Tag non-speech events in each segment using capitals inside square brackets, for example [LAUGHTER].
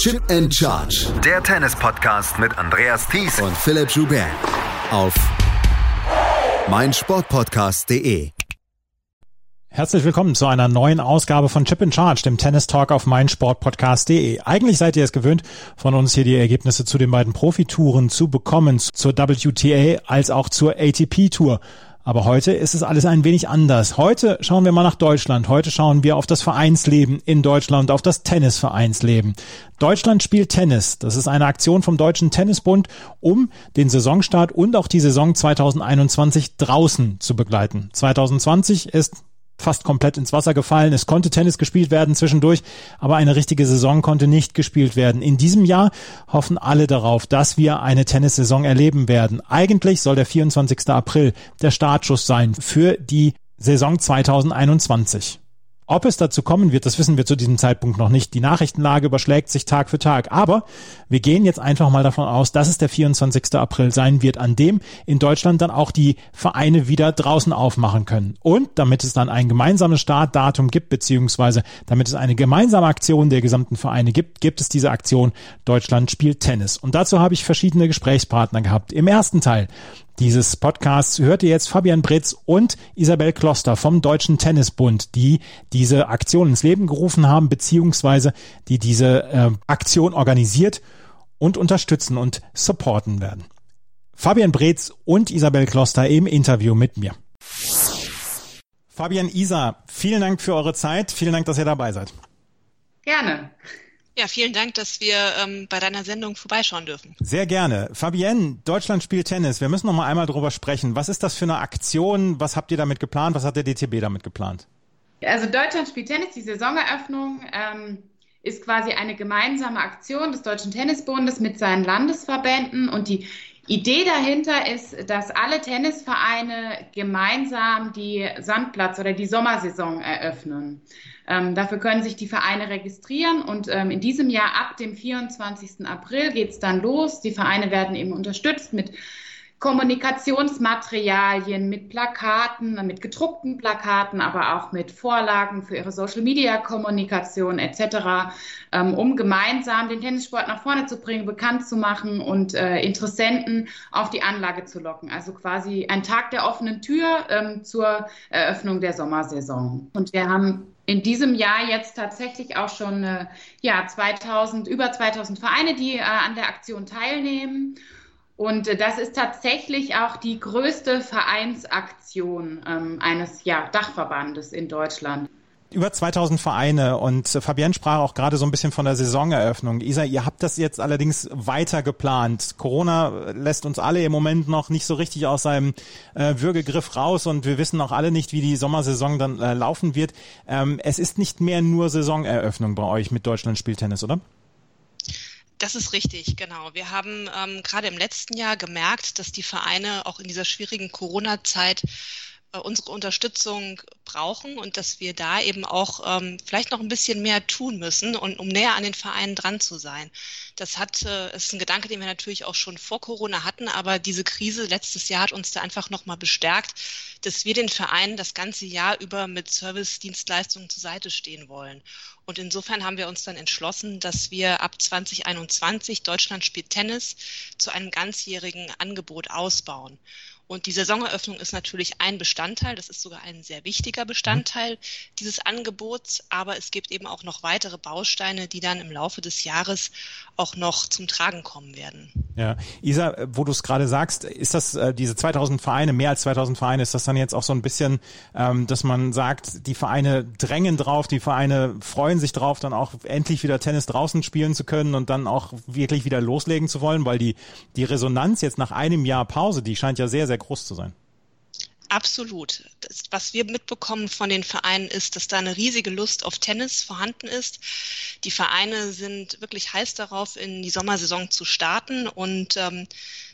Chip and Charge. Der Tennis-Podcast mit Andreas Thies und Philipp Joubert. Auf meinsportpodcast.de. Herzlich willkommen zu einer neuen Ausgabe von Chip in Charge, dem Tennis Talk auf meinsportpodcast.de. Eigentlich seid ihr es gewöhnt, von uns hier die Ergebnisse zu den beiden Profitouren zu bekommen, zur WTA als auch zur ATP Tour. Aber heute ist es alles ein wenig anders. Heute schauen wir mal nach Deutschland. Heute schauen wir auf das Vereinsleben in Deutschland, auf das Tennisvereinsleben. Deutschland spielt Tennis. Das ist eine Aktion vom Deutschen Tennisbund, um den Saisonstart und auch die Saison 2021 draußen zu begleiten. 2020 ist fast komplett ins Wasser gefallen. Es konnte Tennis gespielt werden zwischendurch, aber eine richtige Saison konnte nicht gespielt werden. In diesem Jahr hoffen alle darauf, dass wir eine Tennissaison erleben werden. Eigentlich soll der 24. April der Startschuss sein für die Saison 2021. Ob es dazu kommen wird, das wissen wir zu diesem Zeitpunkt noch nicht. Die Nachrichtenlage überschlägt sich Tag für Tag. Aber wir gehen jetzt einfach mal davon aus, dass es der 24. April sein wird, an dem in Deutschland dann auch die Vereine wieder draußen aufmachen können. Und damit es dann ein gemeinsames Startdatum gibt, beziehungsweise damit es eine gemeinsame Aktion der gesamten Vereine gibt, gibt es diese Aktion Deutschland spielt Tennis. Und dazu habe ich verschiedene Gesprächspartner gehabt. Im ersten Teil dieses Podcasts hört ihr jetzt Fabian Britz und Isabel Kloster vom Deutschen Tennisbund, die diese Aktion ins Leben gerufen haben, beziehungsweise die diese äh, Aktion organisiert und unterstützen und supporten werden. Fabian Bretz und Isabel Kloster im Interview mit mir. Fabian, Isa, vielen Dank für eure Zeit. Vielen Dank, dass ihr dabei seid. Gerne. Ja, vielen Dank, dass wir ähm, bei deiner Sendung vorbeischauen dürfen. Sehr gerne. Fabienne, Deutschland spielt Tennis. Wir müssen noch mal einmal drüber sprechen. Was ist das für eine Aktion? Was habt ihr damit geplant? Was hat der DTB damit geplant? Also Deutschland spielt Tennis, die Saisoneröffnung ähm, ist quasi eine gemeinsame Aktion des Deutschen Tennisbundes mit seinen Landesverbänden und die Idee dahinter ist, dass alle Tennisvereine gemeinsam die Sandplatz oder die Sommersaison eröffnen. Ähm, dafür können sich die Vereine registrieren und ähm, in diesem Jahr ab dem 24. April geht es dann los. Die Vereine werden eben unterstützt mit Kommunikationsmaterialien, mit Plakaten, mit gedruckten Plakaten, aber auch mit Vorlagen für ihre Social-Media-Kommunikation etc., ähm, um gemeinsam den Tennissport nach vorne zu bringen, bekannt zu machen und äh, Interessenten auf die Anlage zu locken. Also quasi ein Tag der offenen Tür ähm, zur Eröffnung der Sommersaison. Und wir haben in diesem Jahr jetzt tatsächlich auch schon äh, ja, 2000, über 2000 Vereine, die äh, an der Aktion teilnehmen. Und äh, das ist tatsächlich auch die größte Vereinsaktion ähm, eines ja, Dachverbandes in Deutschland über 2000 Vereine und Fabienne sprach auch gerade so ein bisschen von der Saisoneröffnung. Isa, ihr habt das jetzt allerdings weiter geplant. Corona lässt uns alle im Moment noch nicht so richtig aus seinem äh, Würgegriff raus und wir wissen auch alle nicht, wie die Sommersaison dann äh, laufen wird. Ähm, es ist nicht mehr nur Saisoneröffnung bei euch mit Deutschland Spieltennis, oder? Das ist richtig, genau. Wir haben ähm, gerade im letzten Jahr gemerkt, dass die Vereine auch in dieser schwierigen Corona-Zeit äh, unsere Unterstützung brauchen und dass wir da eben auch ähm, vielleicht noch ein bisschen mehr tun müssen, und, um näher an den Vereinen dran zu sein. Das hat, äh, ist ein Gedanke, den wir natürlich auch schon vor Corona hatten, aber diese Krise letztes Jahr hat uns da einfach nochmal bestärkt, dass wir den Vereinen das ganze Jahr über mit Service-Dienstleistungen zur Seite stehen wollen. Und insofern haben wir uns dann entschlossen, dass wir ab 2021 Deutschland spielt Tennis zu einem ganzjährigen Angebot ausbauen. Und die Saisoneröffnung ist natürlich ein Bestandteil, das ist sogar ein sehr wichtiger Bestandteil dieses Angebots, aber es gibt eben auch noch weitere Bausteine, die dann im Laufe des Jahres auch noch zum Tragen kommen werden. Ja, Isa, wo du es gerade sagst, ist das äh, diese 2000 Vereine, mehr als 2000 Vereine, ist das dann jetzt auch so ein bisschen, ähm, dass man sagt, die Vereine drängen drauf, die Vereine freuen sich drauf, dann auch endlich wieder Tennis draußen spielen zu können und dann auch wirklich wieder loslegen zu wollen, weil die, die Resonanz jetzt nach einem Jahr Pause, die scheint ja sehr, sehr groß zu sein. Absolut. Das, was wir mitbekommen von den Vereinen ist, dass da eine riesige Lust auf Tennis vorhanden ist. Die Vereine sind wirklich heiß darauf, in die Sommersaison zu starten und ähm,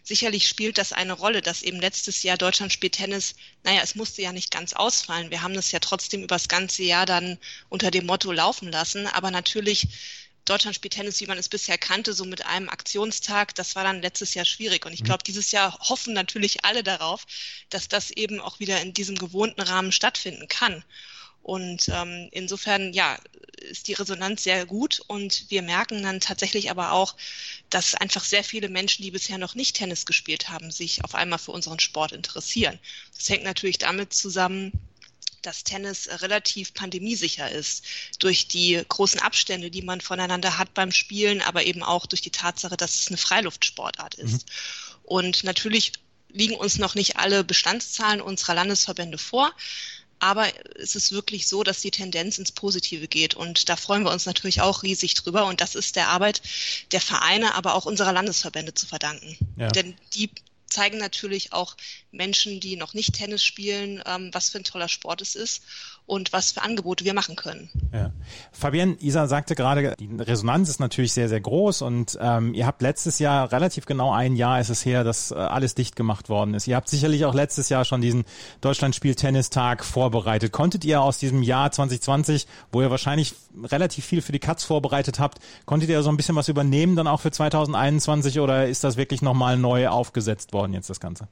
sicherlich spielt das eine Rolle, dass eben letztes Jahr Deutschland spielt Tennis, naja, es musste ja nicht ganz ausfallen. Wir haben das ja trotzdem übers ganze Jahr dann unter dem Motto laufen lassen, aber natürlich Deutschland spielt Tennis, wie man es bisher kannte, so mit einem Aktionstag, das war dann letztes Jahr schwierig. Und ich mhm. glaube, dieses Jahr hoffen natürlich alle darauf, dass das eben auch wieder in diesem gewohnten Rahmen stattfinden kann. Und ähm, insofern, ja, ist die Resonanz sehr gut und wir merken dann tatsächlich aber auch, dass einfach sehr viele Menschen, die bisher noch nicht Tennis gespielt haben, sich auf einmal für unseren Sport interessieren. Das hängt natürlich damit zusammen, dass Tennis relativ pandemiesicher ist durch die großen Abstände, die man voneinander hat beim Spielen, aber eben auch durch die Tatsache, dass es eine Freiluftsportart ist. Mhm. Und natürlich liegen uns noch nicht alle Bestandszahlen unserer Landesverbände vor. Aber es ist wirklich so, dass die Tendenz ins Positive geht. Und da freuen wir uns natürlich auch riesig drüber. Und das ist der Arbeit der Vereine, aber auch unserer Landesverbände zu verdanken. Ja. Denn die zeigen natürlich auch Menschen, die noch nicht Tennis spielen, ähm, was für ein toller Sport es ist und was für Angebote wir machen können. Ja. Fabienne, Isa sagte gerade, die Resonanz ist natürlich sehr, sehr groß und ähm, ihr habt letztes Jahr, relativ genau ein Jahr ist es her, dass äh, alles dicht gemacht worden ist. Ihr habt sicherlich auch letztes Jahr schon diesen Deutschlandspiel-Tennistag vorbereitet. Konntet ihr aus diesem Jahr 2020, wo ihr wahrscheinlich relativ viel für die Katz vorbereitet habt, konntet ihr so ein bisschen was übernehmen dann auch für 2021 oder ist das wirklich nochmal neu aufgesetzt worden jetzt das Ganze?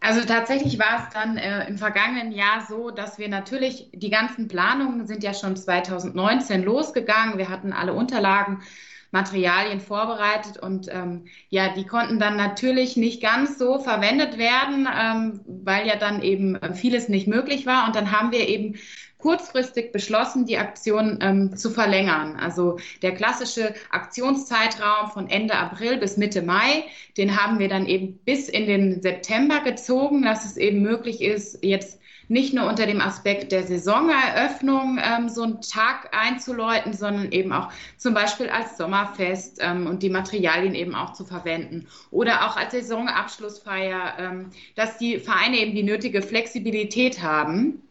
Also tatsächlich war es dann äh, im vergangenen Jahr so, dass wir natürlich, die ganzen Planungen sind ja schon 2019 losgegangen. Wir hatten alle Unterlagen, Materialien vorbereitet und ähm, ja, die konnten dann natürlich nicht ganz so verwendet werden, ähm, weil ja dann eben vieles nicht möglich war. Und dann haben wir eben kurzfristig beschlossen, die Aktion ähm, zu verlängern. Also der klassische Aktionszeitraum von Ende April bis Mitte Mai, den haben wir dann eben bis in den September gezogen, dass es eben möglich ist, jetzt nicht nur unter dem Aspekt der Saisoneröffnung ähm, so einen Tag einzuläuten, sondern eben auch zum Beispiel als Sommerfest ähm, und die Materialien eben auch zu verwenden oder auch als Saisonabschlussfeier, ähm, dass die Vereine eben die nötige Flexibilität haben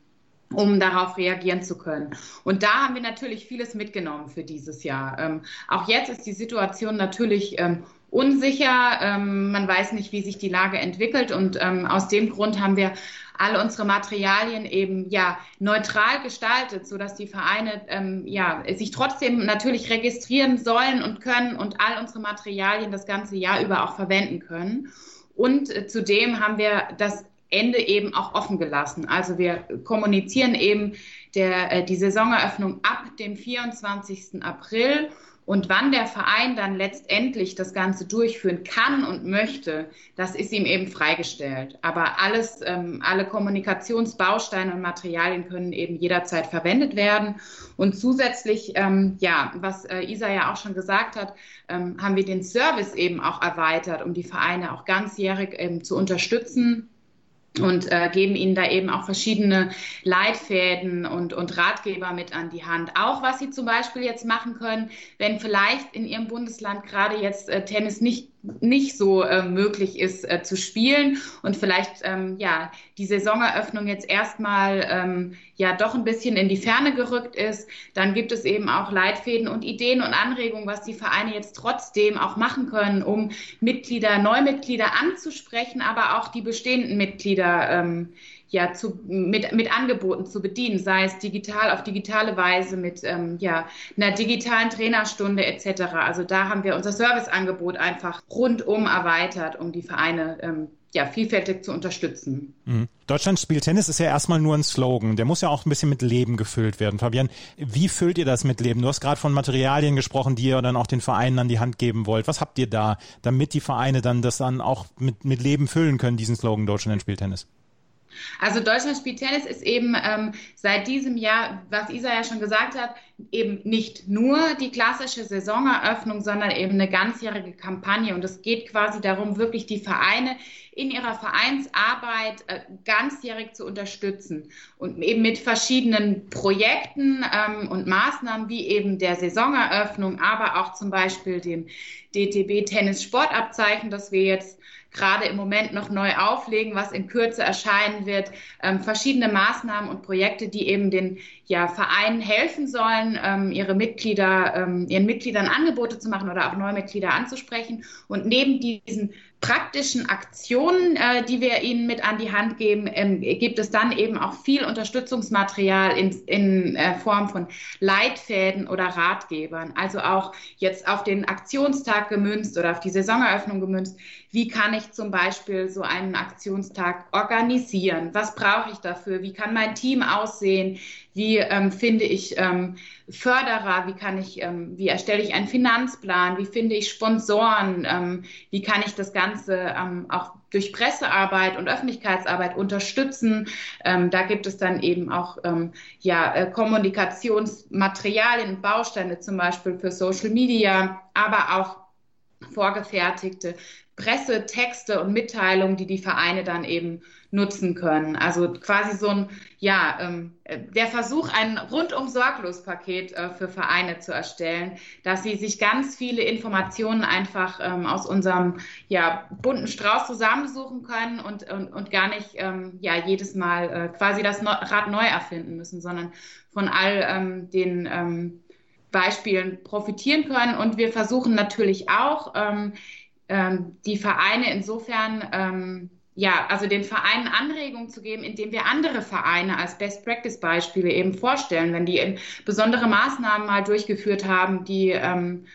um darauf reagieren zu können. Und da haben wir natürlich vieles mitgenommen für dieses Jahr. Ähm, auch jetzt ist die Situation natürlich ähm, unsicher. Ähm, man weiß nicht, wie sich die Lage entwickelt. Und ähm, aus dem Grund haben wir alle unsere Materialien eben ja neutral gestaltet, so dass die Vereine ähm, ja sich trotzdem natürlich registrieren sollen und können und all unsere Materialien das ganze Jahr über auch verwenden können. Und äh, zudem haben wir das Ende eben auch offen gelassen. Also wir kommunizieren eben der, äh, die Saisoneröffnung ab dem 24. April und wann der Verein dann letztendlich das Ganze durchführen kann und möchte, das ist ihm eben freigestellt. Aber alles, ähm, alle Kommunikationsbausteine und Materialien können eben jederzeit verwendet werden. Und zusätzlich, ähm, ja, was äh, Isa ja auch schon gesagt hat, ähm, haben wir den Service eben auch erweitert, um die Vereine auch ganzjährig eben zu unterstützen und äh, geben ihnen da eben auch verschiedene Leitfäden und, und Ratgeber mit an die Hand. Auch was sie zum Beispiel jetzt machen können, wenn vielleicht in ihrem Bundesland gerade jetzt äh, Tennis nicht nicht so äh, möglich ist äh, zu spielen. Und vielleicht ähm, ja die Saisoneröffnung jetzt erstmal ähm, ja doch ein bisschen in die Ferne gerückt ist, dann gibt es eben auch Leitfäden und Ideen und Anregungen, was die Vereine jetzt trotzdem auch machen können, um Mitglieder, Neumitglieder anzusprechen, aber auch die bestehenden Mitglieder ähm, ja, zu, mit, mit Angeboten zu bedienen, sei es digital auf digitale Weise mit ähm, ja, einer digitalen Trainerstunde etc. Also da haben wir unser Serviceangebot einfach rundum erweitert, um die Vereine ähm, ja, vielfältig zu unterstützen. Mhm. Deutschland spielt Tennis ist ja erstmal nur ein Slogan. Der muss ja auch ein bisschen mit Leben gefüllt werden. Fabian, wie füllt ihr das mit Leben? Du hast gerade von Materialien gesprochen, die ihr dann auch den Vereinen an die Hand geben wollt. Was habt ihr da, damit die Vereine dann das dann auch mit, mit Leben füllen können, diesen Slogan Deutschland spielt Tennis? Also Deutschland spielt Tennis ist eben ähm, seit diesem Jahr, was Isa ja schon gesagt hat, eben nicht nur die klassische Saisoneröffnung, sondern eben eine ganzjährige Kampagne. Und es geht quasi darum, wirklich die Vereine in ihrer Vereinsarbeit äh, ganzjährig zu unterstützen und eben mit verschiedenen Projekten ähm, und Maßnahmen wie eben der Saisoneröffnung, aber auch zum Beispiel dem DTB Tennis Sportabzeichen, das wir jetzt gerade im Moment noch neu auflegen, was in Kürze erscheinen wird, ähm, verschiedene Maßnahmen und Projekte, die eben den ja, Vereinen helfen sollen, ähm, ihre Mitglieder, ähm, ihren Mitgliedern Angebote zu machen oder auch neue Mitglieder anzusprechen. Und neben diesen praktischen Aktionen, äh, die wir ihnen mit an die Hand geben, ähm, gibt es dann eben auch viel Unterstützungsmaterial in, in äh, Form von Leitfäden oder Ratgebern. Also auch jetzt auf den Aktionstag gemünzt oder auf die Saisoneröffnung gemünzt. Wie kann ich ich zum Beispiel so einen Aktionstag organisieren? Was brauche ich dafür? Wie kann mein Team aussehen? Wie ähm, finde ich ähm, Förderer? Wie kann ich, ähm, wie erstelle ich einen Finanzplan? Wie finde ich Sponsoren? Ähm, wie kann ich das Ganze ähm, auch durch Pressearbeit und Öffentlichkeitsarbeit unterstützen? Ähm, da gibt es dann eben auch ja, äh, Kommunikationsmaterialien Bausteine zum Beispiel für Social Media, aber auch vorgefertigte Pressetexte und Mitteilungen, die die Vereine dann eben nutzen können. Also quasi so ein, ja, ähm, der Versuch, ein rundum sorglos Paket äh, für Vereine zu erstellen, dass sie sich ganz viele Informationen einfach ähm, aus unserem ja, bunten Strauß zusammensuchen können und, und, und gar nicht ähm, ja, jedes Mal äh, quasi das Rad neu erfinden müssen, sondern von all ähm, den ähm, Beispielen profitieren können. Und wir versuchen natürlich auch, ähm, die Vereine insofern, ähm, ja, also den Vereinen Anregungen zu geben, indem wir andere Vereine als Best-Practice-Beispiele eben vorstellen, wenn die eben besondere Maßnahmen mal durchgeführt haben, die ähm,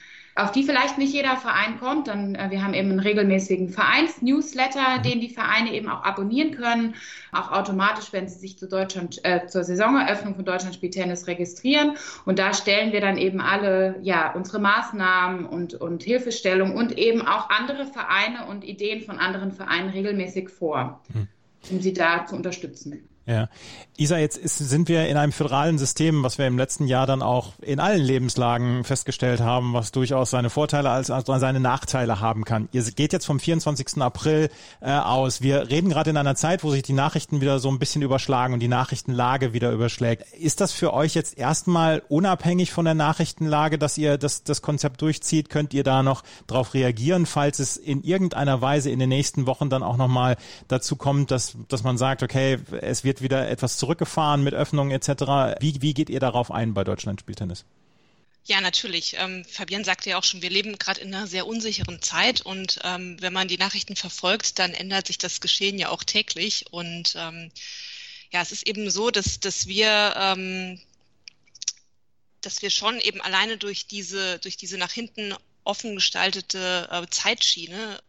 auf die vielleicht nicht jeder Verein kommt. Dann, äh, wir haben eben einen regelmäßigen Vereins-Newsletter, mhm. den die Vereine eben auch abonnieren können, auch automatisch, wenn sie sich zu Deutschland, äh, zur Saisoneröffnung von Deutschland Spiel Tennis registrieren. Und da stellen wir dann eben alle, ja, unsere Maßnahmen und, und Hilfestellung und eben auch andere Vereine und Ideen von anderen Vereinen regelmäßig vor, mhm. um sie da zu unterstützen. Ja. Isa, jetzt ist, sind wir in einem föderalen System, was wir im letzten Jahr dann auch in allen Lebenslagen festgestellt haben, was durchaus seine Vorteile als, als seine Nachteile haben kann. Ihr geht jetzt vom 24. April äh, aus. Wir reden gerade in einer Zeit, wo sich die Nachrichten wieder so ein bisschen überschlagen und die Nachrichtenlage wieder überschlägt. Ist das für euch jetzt erstmal unabhängig von der Nachrichtenlage, dass ihr das, das Konzept durchzieht? Könnt ihr da noch darauf reagieren, falls es in irgendeiner Weise in den nächsten Wochen dann auch nochmal dazu kommt, dass, dass man sagt, okay, es wird wieder etwas zurückgefahren mit Öffnungen etc. Wie, wie geht ihr darauf ein bei Deutschland Spieltennis? Ja, natürlich. Ähm, Fabian sagte ja auch schon, wir leben gerade in einer sehr unsicheren Zeit und ähm, wenn man die Nachrichten verfolgt, dann ändert sich das Geschehen ja auch täglich. Und ähm, ja, es ist eben so, dass, dass wir ähm, dass wir schon eben alleine durch diese, durch diese nach hinten offen gestaltete äh, Zeitschiene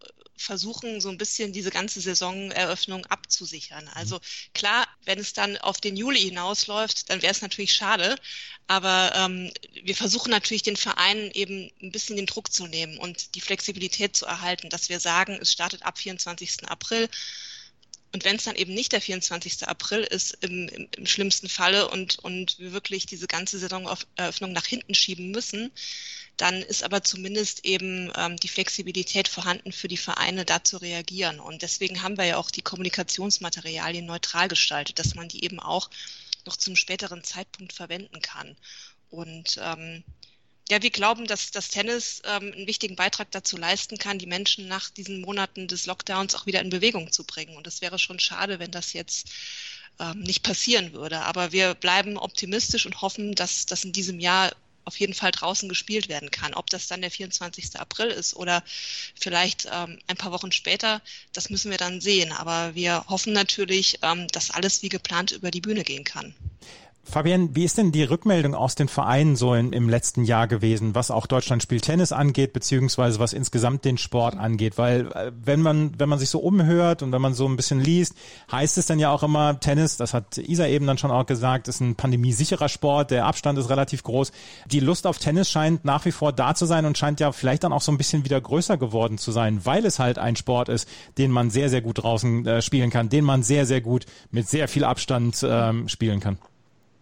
versuchen, so ein bisschen diese ganze Saisoneröffnung abzusichern. Mhm. Also klar, wenn es dann auf den Juli hinausläuft, dann wäre es natürlich schade. Aber ähm, wir versuchen natürlich den Vereinen eben ein bisschen den Druck zu nehmen und die Flexibilität zu erhalten, dass wir sagen, es startet ab 24. April. Und wenn es dann eben nicht der 24. April ist, im, im, im schlimmsten Falle und, und wir wirklich diese ganze Saisoneröffnung nach hinten schieben müssen, dann ist aber zumindest eben ähm, die Flexibilität vorhanden für die Vereine, da zu reagieren. Und deswegen haben wir ja auch die Kommunikationsmaterialien neutral gestaltet, dass man die eben auch noch zum späteren Zeitpunkt verwenden kann. Und ähm, ja, wir glauben, dass das Tennis ähm, einen wichtigen Beitrag dazu leisten kann, die Menschen nach diesen Monaten des Lockdowns auch wieder in Bewegung zu bringen. Und es wäre schon schade, wenn das jetzt ähm, nicht passieren würde. Aber wir bleiben optimistisch und hoffen, dass das in diesem Jahr auf jeden Fall draußen gespielt werden kann. Ob das dann der 24. April ist oder vielleicht ähm, ein paar Wochen später, das müssen wir dann sehen. Aber wir hoffen natürlich, ähm, dass alles wie geplant über die Bühne gehen kann. Fabian, wie ist denn die Rückmeldung aus den Vereinen so in, im letzten Jahr gewesen, was auch Deutschland spielt Tennis angeht, beziehungsweise was insgesamt den Sport angeht? Weil äh, wenn man, wenn man sich so umhört und wenn man so ein bisschen liest, heißt es dann ja auch immer, Tennis, das hat Isa eben dann schon auch gesagt, ist ein pandemiesicherer Sport, der Abstand ist relativ groß. Die Lust auf Tennis scheint nach wie vor da zu sein und scheint ja vielleicht dann auch so ein bisschen wieder größer geworden zu sein, weil es halt ein Sport ist, den man sehr, sehr gut draußen äh, spielen kann, den man sehr, sehr gut mit sehr viel Abstand ähm, spielen kann.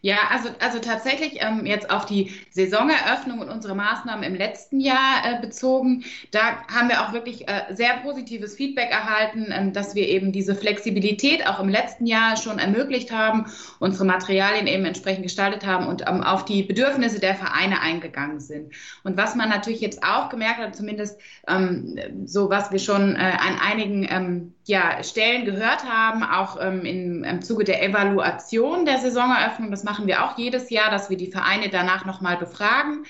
Ja, also, also tatsächlich ähm, jetzt auf die Saisoneröffnung und unsere Maßnahmen im letzten Jahr äh, bezogen, da haben wir auch wirklich äh, sehr positives Feedback erhalten, ähm, dass wir eben diese Flexibilität auch im letzten Jahr schon ermöglicht haben, unsere Materialien eben entsprechend gestaltet haben und ähm, auf die Bedürfnisse der Vereine eingegangen sind. Und was man natürlich jetzt auch gemerkt hat, zumindest ähm, so was wir schon äh, an einigen ähm, ja, Stellen gehört haben, auch ähm, im, im Zuge der Evaluation der Saisoneröffnung, das machen wir auch jedes Jahr, dass wir die Vereine danach nochmal befragen.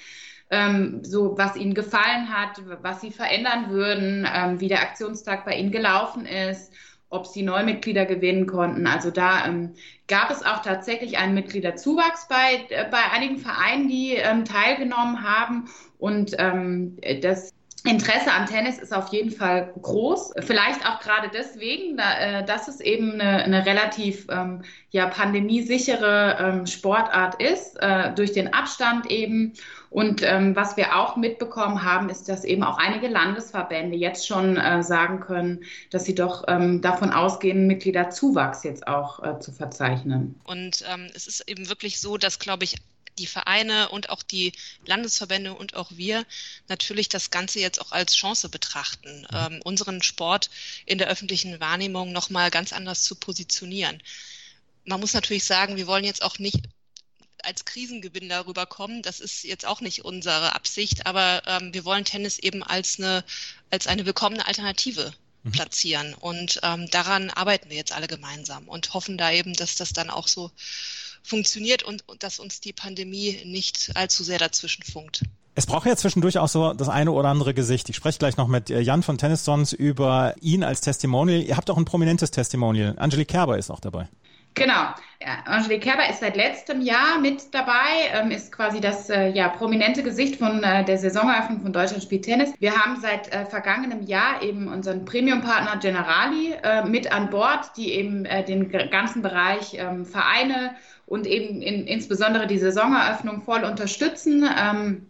Ähm, so was ihnen gefallen hat, was sie verändern würden, ähm, wie der Aktionstag bei ihnen gelaufen ist, ob sie Neumitglieder gewinnen konnten. Also da ähm, gab es auch tatsächlich einen Mitgliederzuwachs bei, äh, bei einigen Vereinen, die ähm, teilgenommen haben. Und ähm, das Interesse am Tennis ist auf jeden Fall groß. Vielleicht auch gerade deswegen, äh, dass es eben eine, eine relativ ähm, ja, pandemiesichere ähm, Sportart ist, äh, durch den Abstand eben. Und ähm, was wir auch mitbekommen haben, ist, dass eben auch einige Landesverbände jetzt schon äh, sagen können, dass sie doch ähm, davon ausgehen, Mitgliederzuwachs jetzt auch äh, zu verzeichnen. Und ähm, es ist eben wirklich so, dass, glaube ich, die Vereine und auch die Landesverbände und auch wir natürlich das Ganze jetzt auch als Chance betrachten, ähm, unseren Sport in der öffentlichen Wahrnehmung nochmal ganz anders zu positionieren. Man muss natürlich sagen, wir wollen jetzt auch nicht als Krisengewinn darüber kommen. Das ist jetzt auch nicht unsere Absicht, aber ähm, wir wollen Tennis eben als eine, als eine willkommene Alternative mhm. platzieren. Und ähm, daran arbeiten wir jetzt alle gemeinsam und hoffen da eben, dass das dann auch so funktioniert und, und dass uns die Pandemie nicht allzu sehr dazwischen funkt. Es braucht ja zwischendurch auch so das eine oder andere Gesicht. Ich spreche gleich noch mit äh, Jan von Tennis Sons über ihn als Testimonial. Ihr habt auch ein prominentes Testimonial. Angelique Kerber ist auch dabei. Genau. Angelique Kerber ist seit letztem Jahr mit dabei, ähm, ist quasi das äh, ja, prominente Gesicht von äh, der Saisoneröffnung von Deutschland spielt Tennis. Wir haben seit äh, vergangenem Jahr eben unseren Premium-Partner Generali äh, mit an Bord, die eben äh, den ganzen Bereich ähm, Vereine und eben in, insbesondere die Saisoneröffnung voll unterstützen. Ähm,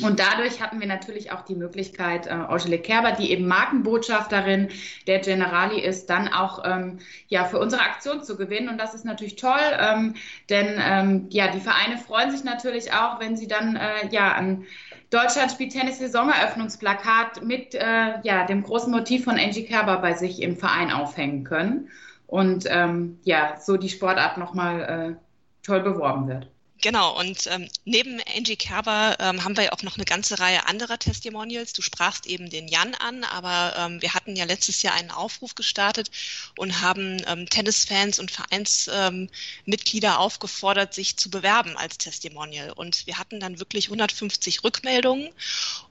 und dadurch hatten wir natürlich auch die Möglichkeit, äh, Angelique Kerber, die eben Markenbotschafterin der Generali ist, dann auch ähm, ja, für unsere Aktion zu gewinnen. Und das ist natürlich toll, ähm, denn ähm, ja, die Vereine freuen sich natürlich auch, wenn sie dann äh, ja an Deutschland spielt Tennis Saisoneröffnungsplakat mit äh, ja, dem großen Motiv von Angie Kerber bei sich im Verein aufhängen können. Und ähm, ja, so die Sportart nochmal äh, toll beworben wird. Genau, und ähm, neben Angie Kerber ähm, haben wir auch noch eine ganze Reihe anderer Testimonials. Du sprachst eben den Jan an, aber ähm, wir hatten ja letztes Jahr einen Aufruf gestartet und haben ähm, Tennisfans und Vereinsmitglieder ähm, aufgefordert, sich zu bewerben als Testimonial. Und wir hatten dann wirklich 150 Rückmeldungen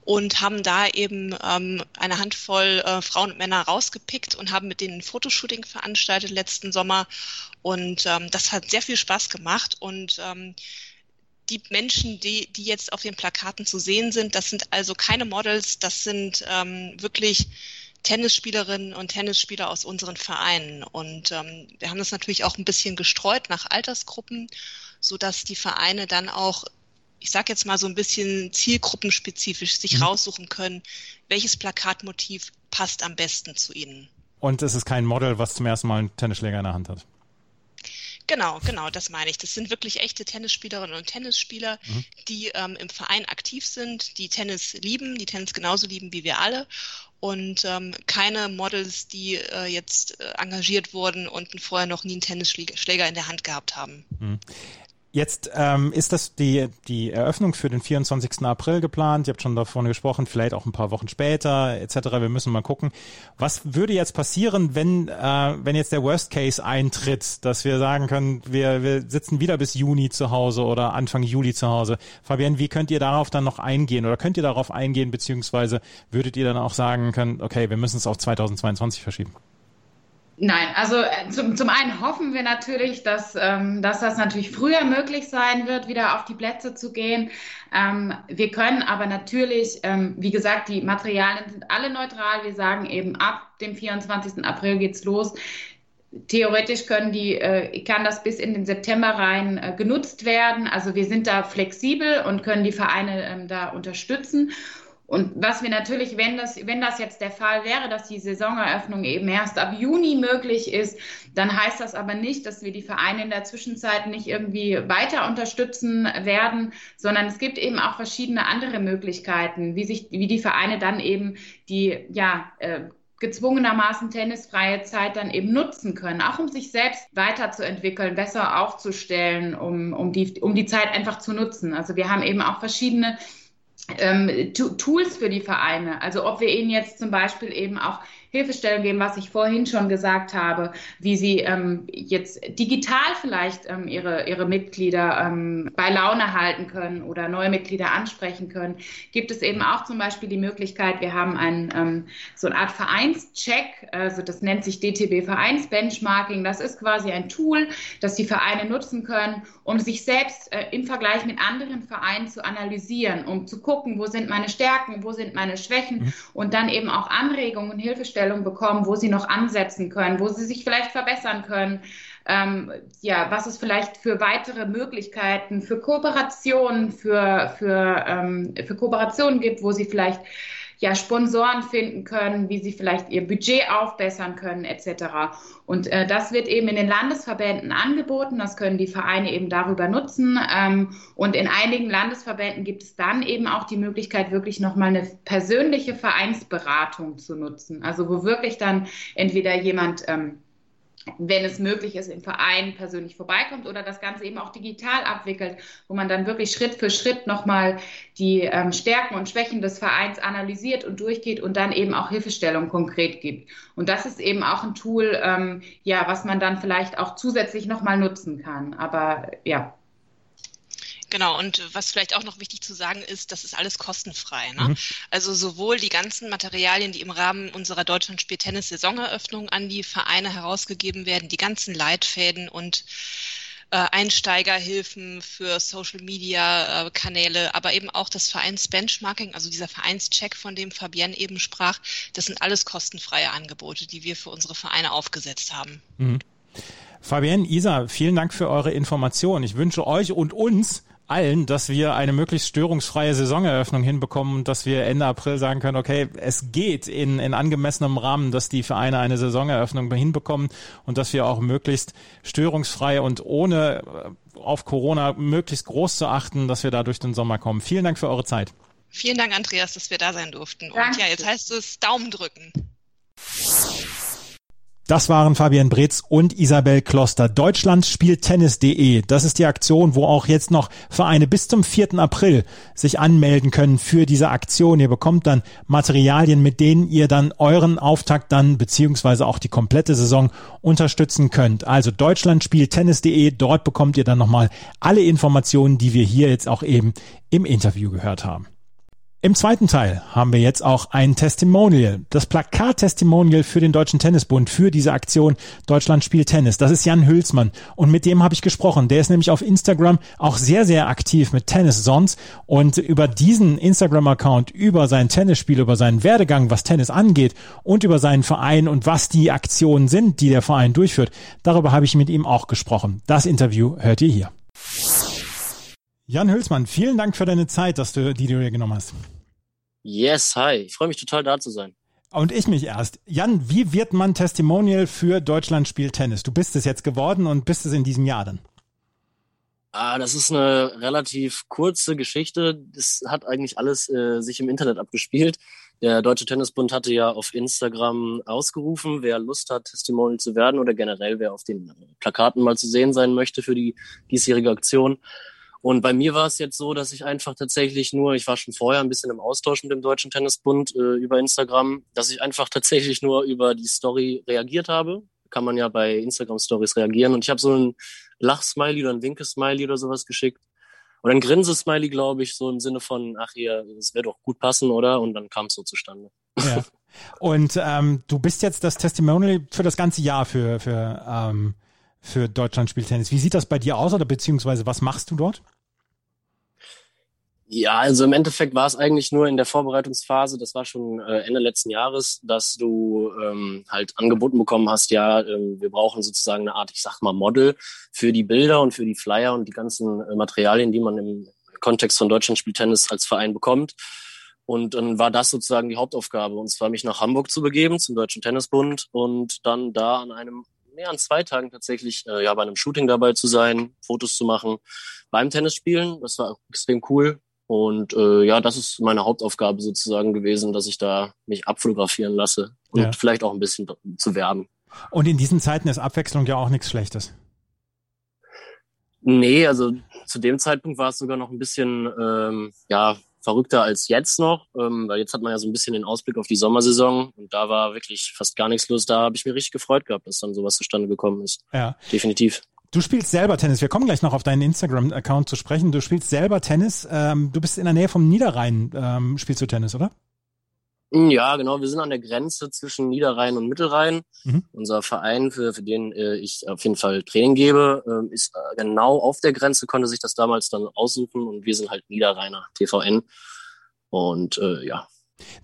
und haben da eben ähm, eine Handvoll äh, Frauen und Männer rausgepickt und haben mit denen ein Fotoshooting veranstaltet letzten Sommer und ähm, das hat sehr viel Spaß gemacht. Und ähm, die Menschen, die, die jetzt auf den Plakaten zu sehen sind, das sind also keine Models, das sind ähm, wirklich Tennisspielerinnen und Tennisspieler aus unseren Vereinen. Und ähm, wir haben das natürlich auch ein bisschen gestreut nach Altersgruppen, so dass die Vereine dann auch, ich sage jetzt mal so ein bisschen zielgruppenspezifisch sich mhm. raussuchen können, welches Plakatmotiv passt am besten zu ihnen. Und es ist kein Model, was zum ersten Mal einen Tennisschläger in der Hand hat. Genau, genau, das meine ich. Das sind wirklich echte Tennisspielerinnen und Tennisspieler, mhm. die ähm, im Verein aktiv sind, die Tennis lieben, die Tennis genauso lieben wie wir alle und ähm, keine Models, die äh, jetzt äh, engagiert wurden und vorher noch nie einen Tennisschläger in der Hand gehabt haben. Mhm. Jetzt ähm, ist das die, die Eröffnung für den 24. April geplant. Ihr habt schon davon gesprochen, vielleicht auch ein paar Wochen später etc. Wir müssen mal gucken. Was würde jetzt passieren, wenn, äh, wenn jetzt der Worst Case eintritt, dass wir sagen können, wir, wir sitzen wieder bis Juni zu Hause oder Anfang Juli zu Hause. Fabian, wie könnt ihr darauf dann noch eingehen oder könnt ihr darauf eingehen, beziehungsweise würdet ihr dann auch sagen können, okay, wir müssen es auf 2022 verschieben? Nein, also äh, zum, zum einen hoffen wir natürlich, dass, ähm, dass das natürlich früher möglich sein wird, wieder auf die Plätze zu gehen. Ähm, wir können aber natürlich, ähm, wie gesagt, die Materialien sind alle neutral. Wir sagen eben, ab dem 24. April geht's los. Theoretisch können die, äh, kann das bis in den September rein äh, genutzt werden. Also wir sind da flexibel und können die Vereine ähm, da unterstützen. Und was wir natürlich, wenn das, wenn das jetzt der Fall wäre, dass die Saisoneröffnung eben erst ab Juni möglich ist, dann heißt das aber nicht, dass wir die Vereine in der Zwischenzeit nicht irgendwie weiter unterstützen werden, sondern es gibt eben auch verschiedene andere Möglichkeiten, wie sich, wie die Vereine dann eben die, ja, äh, gezwungenermaßen tennisfreie Zeit dann eben nutzen können, auch um sich selbst weiterzuentwickeln, besser aufzustellen, um, um, die, um die Zeit einfach zu nutzen. Also wir haben eben auch verschiedene ähm, Tools für die Vereine. Also ob wir ihnen jetzt zum Beispiel eben auch Hilfestellung geben, was ich vorhin schon gesagt habe, wie sie ähm, jetzt digital vielleicht ähm, ihre, ihre Mitglieder ähm, bei Laune halten können oder neue Mitglieder ansprechen können, gibt es eben auch zum Beispiel die Möglichkeit, wir haben ein, ähm, so eine Art Vereinscheck, also das nennt sich DTB Vereinsbenchmarking. Das ist quasi ein Tool, das die Vereine nutzen können, um sich selbst äh, im Vergleich mit anderen Vereinen zu analysieren, um zu gucken, gucken, wo sind meine Stärken, wo sind meine Schwächen mhm. und dann eben auch Anregungen und Hilfestellungen bekommen, wo sie noch ansetzen können, wo sie sich vielleicht verbessern können. Ähm, ja, was es vielleicht für weitere Möglichkeiten für Kooperationen, für, für, ähm, für Kooperationen gibt, wo sie vielleicht ja, Sponsoren finden können, wie sie vielleicht ihr Budget aufbessern können, etc. Und äh, das wird eben in den Landesverbänden angeboten. Das können die Vereine eben darüber nutzen. Ähm, und in einigen Landesverbänden gibt es dann eben auch die Möglichkeit, wirklich nochmal eine persönliche Vereinsberatung zu nutzen. Also wo wirklich dann entweder jemand ähm, wenn es möglich ist, im Verein persönlich vorbeikommt oder das Ganze eben auch digital abwickelt, wo man dann wirklich Schritt für Schritt nochmal die ähm, Stärken und Schwächen des Vereins analysiert und durchgeht und dann eben auch Hilfestellung konkret gibt. Und das ist eben auch ein Tool, ähm, ja, was man dann vielleicht auch zusätzlich nochmal nutzen kann. Aber ja, Genau, und was vielleicht auch noch wichtig zu sagen ist, das ist alles kostenfrei. Ne? Mhm. Also sowohl die ganzen Materialien, die im Rahmen unserer Deutschlandspiel-Tennis-Saisoneröffnung an die Vereine herausgegeben werden, die ganzen Leitfäden und äh, Einsteigerhilfen für Social-Media-Kanäle, äh, aber eben auch das Vereins-Benchmarking, also dieser Vereinscheck, von dem Fabienne eben sprach, das sind alles kostenfreie Angebote, die wir für unsere Vereine aufgesetzt haben. Mhm. Fabienne, Isa, vielen Dank für eure Informationen. Ich wünsche euch und uns allen, dass wir eine möglichst störungsfreie Saisoneröffnung hinbekommen und dass wir Ende April sagen können, okay, es geht in, in angemessenem Rahmen, dass die Vereine eine Saisoneröffnung hinbekommen und dass wir auch möglichst störungsfrei und ohne äh, auf Corona möglichst groß zu achten, dass wir da durch den Sommer kommen. Vielen Dank für eure Zeit. Vielen Dank, Andreas, dass wir da sein durften. Und ja, jetzt heißt es Daumen drücken. Das waren Fabian Bretz und Isabel Kloster. Deutschland spielt Tennis.de. Das ist die Aktion, wo auch jetzt noch Vereine bis zum 4. April sich anmelden können für diese Aktion. Ihr bekommt dann Materialien, mit denen ihr dann euren Auftakt dann beziehungsweise auch die komplette Saison unterstützen könnt. Also Deutschland spielt Tennis.de. Dort bekommt ihr dann nochmal alle Informationen, die wir hier jetzt auch eben im Interview gehört haben. Im zweiten Teil haben wir jetzt auch ein Testimonial, das Plakat-Testimonial für den Deutschen Tennisbund, für diese Aktion Deutschland spielt Tennis. Das ist Jan Hülsmann und mit dem habe ich gesprochen. Der ist nämlich auf Instagram auch sehr, sehr aktiv mit Tennis Sons und über diesen Instagram-Account, über sein Tennisspiel, über seinen Werdegang, was Tennis angeht und über seinen Verein und was die Aktionen sind, die der Verein durchführt, darüber habe ich mit ihm auch gesprochen. Das Interview hört ihr hier. Jan Hülsmann, vielen Dank für deine Zeit, dass du, die du dir genommen hast. Yes, hi. Ich freue mich total da zu sein. Und ich mich erst. Jan, wie wird man Testimonial für Deutschland spielt Tennis? Du bist es jetzt geworden und bist es in diesem Jahr dann. Ah, das ist eine relativ kurze Geschichte. Das hat eigentlich alles äh, sich im Internet abgespielt. Der Deutsche Tennisbund hatte ja auf Instagram ausgerufen, wer Lust hat, Testimonial zu werden oder generell wer auf den Plakaten mal zu sehen sein möchte für die diesjährige Aktion. Und bei mir war es jetzt so, dass ich einfach tatsächlich nur, ich war schon vorher ein bisschen im Austausch mit dem Deutschen Tennisbund äh, über Instagram, dass ich einfach tatsächlich nur über die Story reagiert habe. Kann man ja bei Instagram Stories reagieren. Und ich habe so ein Lachsmiley oder ein Winkesmiley oder sowas geschickt. Oder ein Grinsesmiley, glaube ich, so im Sinne von, ach hier, es wäre doch gut passen, oder? Und dann kam es so zustande. Ja. Und ähm, du bist jetzt das Testimonial für das ganze Jahr für, für, ähm, für Deutschland spielt Tennis. Wie sieht das bei dir aus oder beziehungsweise was machst du dort? Ja, also im Endeffekt war es eigentlich nur in der Vorbereitungsphase, das war schon äh, Ende letzten Jahres, dass du ähm, halt angeboten bekommen hast, ja, ähm, wir brauchen sozusagen eine Art, ich sag mal, Model für die Bilder und für die Flyer und die ganzen äh, Materialien, die man im Kontext von Deutschland spielt Tennis als Verein bekommt. Und dann war das sozusagen die Hauptaufgabe, und zwar mich nach Hamburg zu begeben, zum Deutschen Tennisbund und dann da an einem mehr an zwei Tagen tatsächlich äh, ja bei einem Shooting dabei zu sein, Fotos zu machen, beim Tennisspielen. Das war extrem cool. Und äh, ja, das ist meine Hauptaufgabe sozusagen gewesen, dass ich da mich abfotografieren lasse und ja. vielleicht auch ein bisschen zu werben. Und in diesen Zeiten ist Abwechslung ja auch nichts Schlechtes. Nee, also zu dem Zeitpunkt war es sogar noch ein bisschen ähm, ja, verrückter als jetzt noch, ähm, weil jetzt hat man ja so ein bisschen den Ausblick auf die Sommersaison und da war wirklich fast gar nichts los. Da habe ich mir richtig gefreut gehabt, dass dann sowas zustande gekommen ist. Ja. Definitiv. Du spielst selber Tennis. Wir kommen gleich noch auf deinen Instagram-Account zu sprechen. Du spielst selber Tennis. Ähm, du bist in der Nähe vom Niederrhein. Ähm, spielst du Tennis, oder? Ja, genau. Wir sind an der Grenze zwischen Niederrhein und Mittelrhein. Mhm. Unser Verein, für, für den äh, ich auf jeden Fall Training gebe, äh, ist äh, genau auf der Grenze, konnte sich das damals dann aussuchen und wir sind halt Niederrheiner, TVN. Und äh, ja.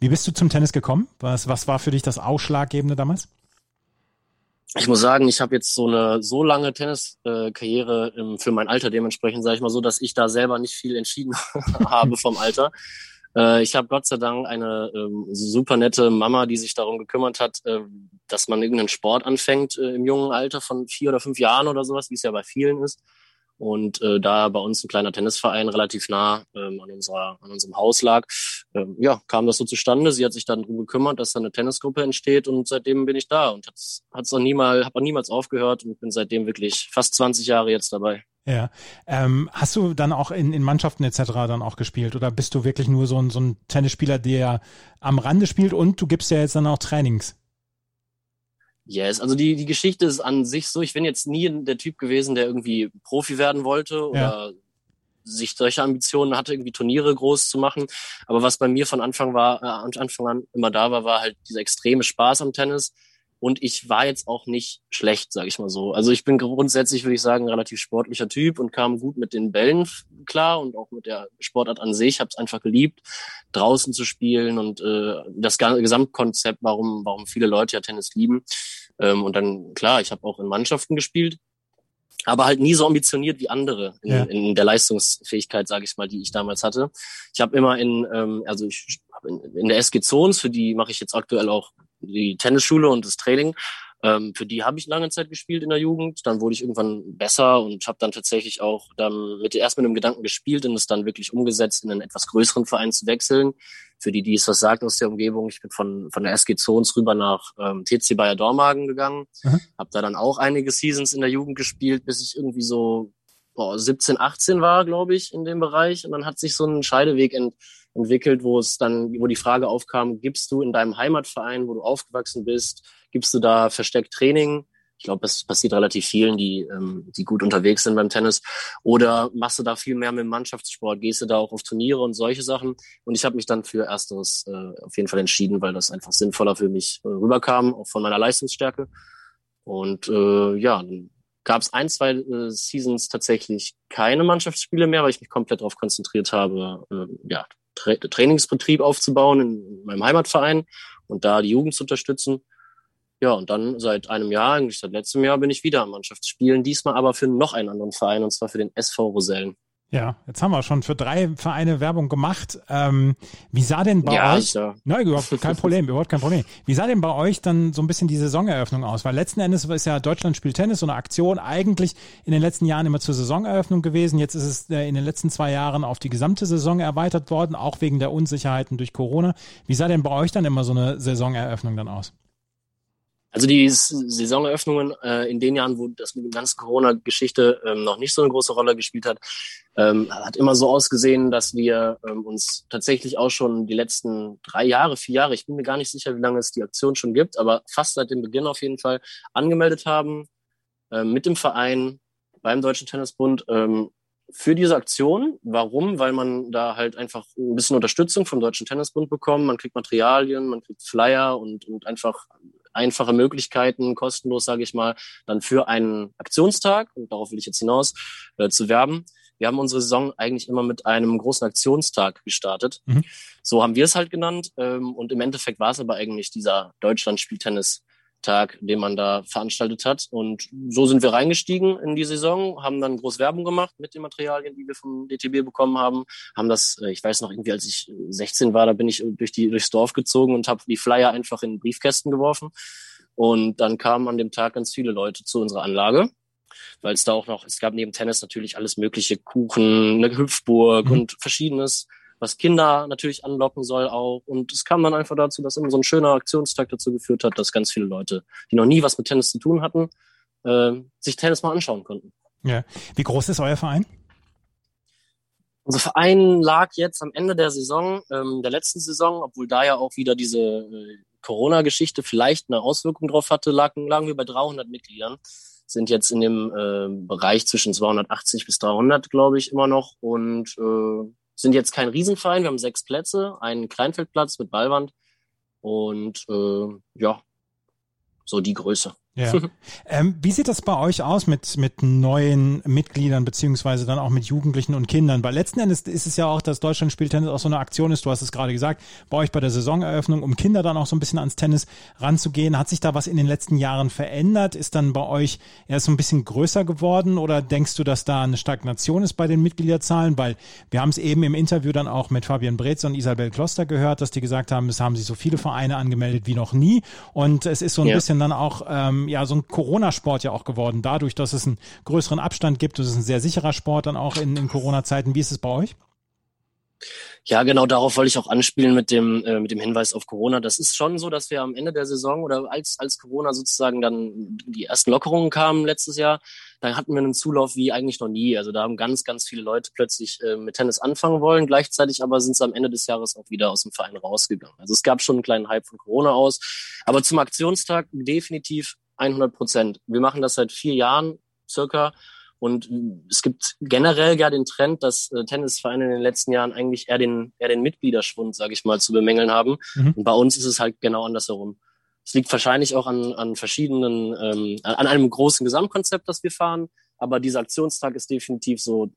Wie bist du zum Tennis gekommen? Was, was war für dich das Ausschlaggebende damals? Ich muss sagen, ich habe jetzt so eine so lange Tenniskarriere äh, für mein Alter dementsprechend, sage ich mal so, dass ich da selber nicht viel entschieden [LAUGHS] habe vom Alter. Äh, ich habe Gott sei Dank eine ähm, super nette Mama, die sich darum gekümmert hat, äh, dass man irgendeinen Sport anfängt äh, im jungen Alter von vier oder fünf Jahren oder sowas, wie es ja bei vielen ist. Und äh, da bei uns ein kleiner Tennisverein relativ nah ähm, an, unserer, an unserem Haus lag, ähm, ja, kam das so zustande. Sie hat sich dann darum gekümmert, dass da eine Tennisgruppe entsteht und seitdem bin ich da und hat's hat's auch niemals, hab auch niemals aufgehört und bin seitdem wirklich fast 20 Jahre jetzt dabei. Ja. Ähm, hast du dann auch in, in Mannschaften etc. dann auch gespielt oder bist du wirklich nur so ein, so ein Tennisspieler, der am Rande spielt und du gibst ja jetzt dann auch Trainings? Yes, also die, die Geschichte ist an sich so, ich bin jetzt nie der Typ gewesen, der irgendwie Profi werden wollte oder ja. sich solche Ambitionen hatte, irgendwie Turniere groß zu machen. Aber was bei mir von Anfang war, äh, Anfang an immer da war, war halt dieser extreme Spaß am Tennis. Und ich war jetzt auch nicht schlecht, sage ich mal so. Also ich bin grundsätzlich, würde ich sagen, ein relativ sportlicher Typ und kam gut mit den Bällen klar und auch mit der Sportart an sich. Habe es einfach geliebt, draußen zu spielen und äh, das Gesamtkonzept, warum, warum viele Leute ja Tennis lieben. Ähm, und dann, klar, ich habe auch in Mannschaften gespielt, aber halt nie so ambitioniert wie andere in, ja. in der Leistungsfähigkeit, sage ich mal, die ich damals hatte. Ich habe immer in, ähm, also ich in, in der SG Zones, für die mache ich jetzt aktuell auch die Tennisschule und das Training. Ähm, für die habe ich lange Zeit gespielt in der Jugend. Dann wurde ich irgendwann besser und habe dann tatsächlich auch dann mit erst mit dem Gedanken gespielt und es dann wirklich umgesetzt, in einen etwas größeren Verein zu wechseln. Für die, die es was sagt aus der Umgebung, ich bin von von der SG Zons rüber nach ähm, TC Bayer Dormagen gegangen, mhm. habe da dann auch einige Seasons in der Jugend gespielt, bis ich irgendwie so boah, 17, 18 war, glaube ich, in dem Bereich. Und dann hat sich so ein Scheideweg ent entwickelt, wo es dann, wo die Frage aufkam, gibst du in deinem Heimatverein, wo du aufgewachsen bist, gibst du da versteckt Training? Ich glaube, das passiert relativ vielen, die, ähm, die gut unterwegs sind beim Tennis. Oder machst du da viel mehr mit dem Mannschaftssport? Gehst du da auch auf Turniere und solche Sachen? Und ich habe mich dann für Ersteres äh, auf jeden Fall entschieden, weil das einfach sinnvoller für mich äh, rüberkam, auch von meiner Leistungsstärke. Und äh, ja, dann gab es ein, zwei äh, Seasons tatsächlich keine Mannschaftsspiele mehr, weil ich mich komplett darauf konzentriert habe, äh, ja, Tra Trainingsbetrieb aufzubauen in meinem Heimatverein und da die Jugend zu unterstützen. Ja, und dann seit einem Jahr, eigentlich seit letztem Jahr, bin ich wieder am Mannschaftsspielen, diesmal aber für noch einen anderen Verein, und zwar für den SV Rosellen. Ja, jetzt haben wir schon für drei Vereine Werbung gemacht. Ähm, wie sah denn bei ja, euch? Ja. Nein, überhaupt kein [LAUGHS] Problem, überhaupt kein Problem. Wie sah denn bei euch dann so ein bisschen die Saisoneröffnung aus? Weil letzten Endes ist ja Deutschland spielt Tennis so eine Aktion eigentlich in den letzten Jahren immer zur Saisoneröffnung gewesen. Jetzt ist es äh, in den letzten zwei Jahren auf die gesamte Saison erweitert worden, auch wegen der Unsicherheiten durch Corona. Wie sah denn bei euch dann immer so eine Saisoneröffnung dann aus? Also die Saisoneröffnungen äh, in den Jahren, wo das mit der ganzen Corona-Geschichte ähm, noch nicht so eine große Rolle gespielt hat, ähm, hat immer so ausgesehen, dass wir ähm, uns tatsächlich auch schon die letzten drei Jahre, vier Jahre, ich bin mir gar nicht sicher, wie lange es die Aktion schon gibt, aber fast seit dem Beginn auf jeden Fall angemeldet haben äh, mit dem Verein beim Deutschen Tennisbund ähm, für diese Aktion. Warum? Weil man da halt einfach ein bisschen Unterstützung vom Deutschen Tennisbund bekommt. Man kriegt Materialien, man kriegt Flyer und, und einfach einfache Möglichkeiten, kostenlos, sage ich mal, dann für einen Aktionstag, und darauf will ich jetzt hinaus, äh, zu werben. Wir haben unsere Saison eigentlich immer mit einem großen Aktionstag gestartet. Mhm. So haben wir es halt genannt. Ähm, und im Endeffekt war es aber eigentlich dieser Deutschland-Spieltennis Tag, den man da veranstaltet hat. Und so sind wir reingestiegen in die Saison, haben dann groß Werbung gemacht mit den Materialien, die wir vom DTB bekommen haben, haben das, äh, ich weiß noch irgendwie, als ich 16 war, da bin ich durch die durchs Dorf gezogen und habe die Flyer einfach in Briefkästen geworfen. Und dann kamen an dem Tag ganz viele Leute zu unserer Anlage, weil es da auch noch, es gab neben Tennis natürlich alles mögliche, Kuchen, eine Hüpfburg mhm. und verschiedenes was Kinder natürlich anlocken soll auch. Und es kam dann einfach dazu, dass immer so ein schöner Aktionstag dazu geführt hat, dass ganz viele Leute, die noch nie was mit Tennis zu tun hatten, äh, sich Tennis mal anschauen konnten. Ja. Wie groß ist euer Verein? Unser Verein lag jetzt am Ende der Saison, ähm, der letzten Saison, obwohl da ja auch wieder diese äh, Corona-Geschichte vielleicht eine Auswirkung drauf hatte, lagen, lagen wir bei 300 Mitgliedern. Sind jetzt in dem äh, Bereich zwischen 280 bis 300, glaube ich, immer noch. Und äh, sind jetzt kein Riesenverein. Wir haben sechs Plätze, einen Kleinfeldplatz mit Ballwand und äh, ja, so die Größe. Ja. [LAUGHS] Ähm, wie sieht das bei euch aus mit, mit neuen Mitgliedern beziehungsweise dann auch mit Jugendlichen und Kindern? Weil letzten Endes ist es ja auch, dass Deutschland spielt Tennis auch so eine Aktion ist, du hast es gerade gesagt, bei euch bei der Saisoneröffnung, um Kinder dann auch so ein bisschen ans Tennis ranzugehen. Hat sich da was in den letzten Jahren verändert? Ist dann bei euch erst so ein bisschen größer geworden oder denkst du, dass da eine Stagnation ist bei den Mitgliederzahlen? Weil wir haben es eben im Interview dann auch mit Fabian Brez und Isabel Kloster gehört, dass die gesagt haben, es haben sich so viele Vereine angemeldet wie noch nie und es ist so ein ja. bisschen dann auch ähm, ja so ein Corona-Sport ja auch geworden, dadurch, dass es einen größeren Abstand gibt. Es ist ein sehr sicherer Sport dann auch in, in Corona-Zeiten. Wie ist es bei euch? Ja, genau darauf wollte ich auch anspielen mit dem, äh, mit dem Hinweis auf Corona. Das ist schon so, dass wir am Ende der Saison oder als, als Corona sozusagen dann die ersten Lockerungen kamen letztes Jahr, da hatten wir einen Zulauf wie eigentlich noch nie. Also da haben ganz, ganz viele Leute plötzlich äh, mit Tennis anfangen wollen. Gleichzeitig aber sind sie am Ende des Jahres auch wieder aus dem Verein rausgegangen. Also es gab schon einen kleinen Hype von Corona aus. Aber zum Aktionstag definitiv 100 Prozent. Wir machen das seit vier Jahren circa. Und es gibt generell ja den Trend, dass äh, Tennisvereine in den letzten Jahren eigentlich eher den, eher den Mitgliederschwund, sage ich mal, zu bemängeln haben. Mhm. Und bei uns ist es halt genau andersherum. Es liegt wahrscheinlich auch an, an verschiedenen, ähm, an einem großen Gesamtkonzept, das wir fahren. Aber dieser Aktionstag ist definitiv so,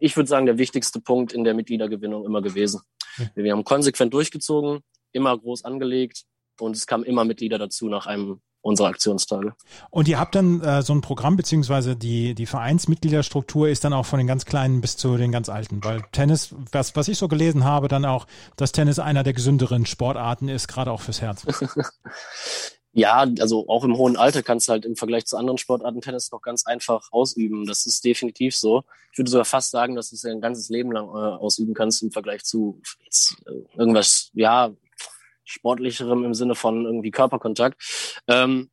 ich würde sagen, der wichtigste Punkt in der Mitgliedergewinnung immer gewesen. Mhm. Wir haben konsequent durchgezogen, immer groß angelegt und es kamen immer Mitglieder dazu nach einem unsere Aktionstage. Und ihr habt dann äh, so ein Programm, beziehungsweise die, die Vereinsmitgliederstruktur ist dann auch von den ganz Kleinen bis zu den ganz Alten, weil Tennis, was, was ich so gelesen habe, dann auch, dass Tennis einer der gesünderen Sportarten ist, gerade auch fürs Herz. [LAUGHS] ja, also auch im hohen Alter kannst du halt im Vergleich zu anderen Sportarten Tennis noch ganz einfach ausüben. Das ist definitiv so. Ich würde sogar fast sagen, dass du es ja ein ganzes Leben lang äh, ausüben kannst im Vergleich zu jetzt, äh, irgendwas, ja, sportlicherem im Sinne von irgendwie Körperkontakt. Ähm,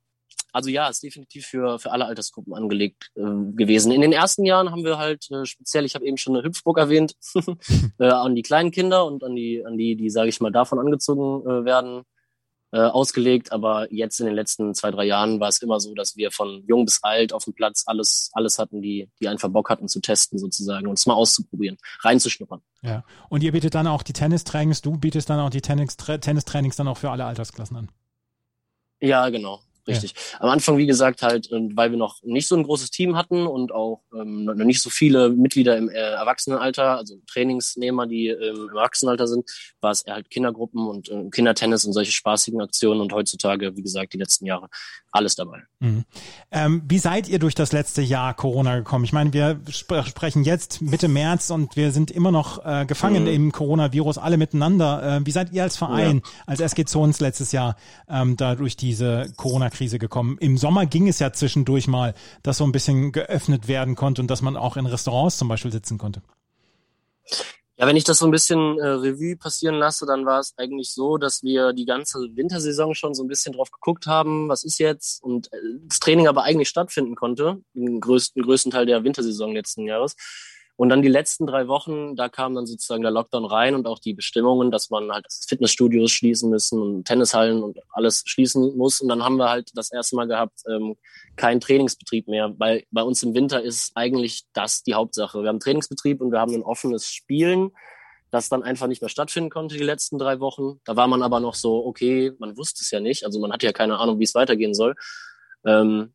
also ja, ist definitiv für, für alle Altersgruppen angelegt äh, gewesen. In den ersten Jahren haben wir halt äh, speziell, ich habe eben schon eine Hüpfburg erwähnt, [LAUGHS] äh, an die kleinen Kinder und an die, an die, die, sage ich mal, davon angezogen äh, werden, äh, ausgelegt. Aber jetzt in den letzten zwei, drei Jahren war es immer so, dass wir von jung bis alt auf dem Platz alles, alles hatten, die, die einfach Bock hatten zu testen sozusagen und es mal auszuprobieren, reinzuschnuppern. Ja. Und ihr bietet dann auch die Tennistrainings, du bietest dann auch die Tennis Tennistrainings dann auch für alle Altersklassen an. Ja, genau. Richtig. Ja. Am Anfang, wie gesagt, halt, weil wir noch nicht so ein großes Team hatten und auch ähm, noch nicht so viele Mitglieder im äh, Erwachsenenalter, also Trainingsnehmer, die ähm, im Erwachsenenalter sind, war es halt Kindergruppen und äh, Kindertennis und solche spaßigen Aktionen und heutzutage, wie gesagt, die letzten Jahre alles dabei. Mhm. Ähm, wie seid ihr durch das letzte Jahr Corona gekommen? Ich meine, wir sp sprechen jetzt Mitte März und wir sind immer noch äh, gefangen mhm. im Coronavirus, alle miteinander. Äh, wie seid ihr als Verein, ja. als SG Zons letztes Jahr ähm, da durch diese Corona Corona-Krise gekommen. Im Sommer ging es ja zwischendurch mal, dass so ein bisschen geöffnet werden konnte und dass man auch in Restaurants zum Beispiel sitzen konnte. Ja, wenn ich das so ein bisschen äh, Revue passieren lasse, dann war es eigentlich so, dass wir die ganze Wintersaison schon so ein bisschen drauf geguckt haben, was ist jetzt und äh, das Training aber eigentlich stattfinden konnte, im größten, größten Teil der Wintersaison letzten Jahres. Und dann die letzten drei Wochen, da kam dann sozusagen der Lockdown rein und auch die Bestimmungen, dass man halt Fitnessstudios schließen müssen und Tennishallen und alles schließen muss. Und dann haben wir halt das erste Mal gehabt, ähm, keinen Trainingsbetrieb mehr, weil bei uns im Winter ist eigentlich das die Hauptsache. Wir haben Trainingsbetrieb und wir haben ein offenes Spielen, das dann einfach nicht mehr stattfinden konnte die letzten drei Wochen. Da war man aber noch so, okay, man wusste es ja nicht, also man hatte ja keine Ahnung, wie es weitergehen soll. Ähm,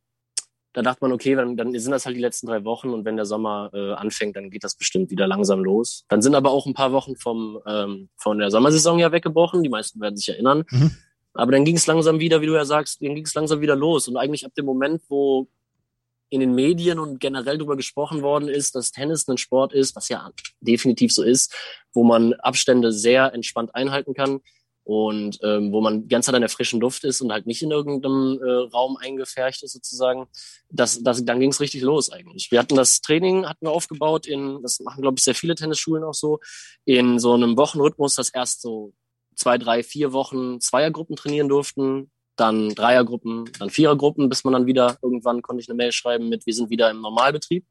da dachte man, okay, dann, dann sind das halt die letzten drei Wochen und wenn der Sommer äh, anfängt, dann geht das bestimmt wieder langsam los. Dann sind aber auch ein paar Wochen vom, ähm, von der Sommersaison ja weggebrochen, die meisten werden sich erinnern. Mhm. Aber dann ging es langsam wieder, wie du ja sagst, dann ging es langsam wieder los. Und eigentlich ab dem Moment, wo in den Medien und generell darüber gesprochen worden ist, dass Tennis ein Sport ist, was ja definitiv so ist, wo man Abstände sehr entspannt einhalten kann, und ähm, wo man ganz Zeit an der frischen Luft ist und halt nicht in irgendeinem äh, Raum eingefärcht ist sozusagen, das, das, dann ging es richtig los eigentlich. Wir hatten das Training, hatten wir aufgebaut in, das machen glaube ich sehr viele Tennisschulen auch so, in so einem Wochenrhythmus, das erst so zwei, drei, vier Wochen Zweiergruppen trainieren durften, dann Dreiergruppen, dann Vierergruppen, bis man dann wieder, irgendwann konnte ich eine Mail schreiben mit, wir sind wieder im Normalbetrieb.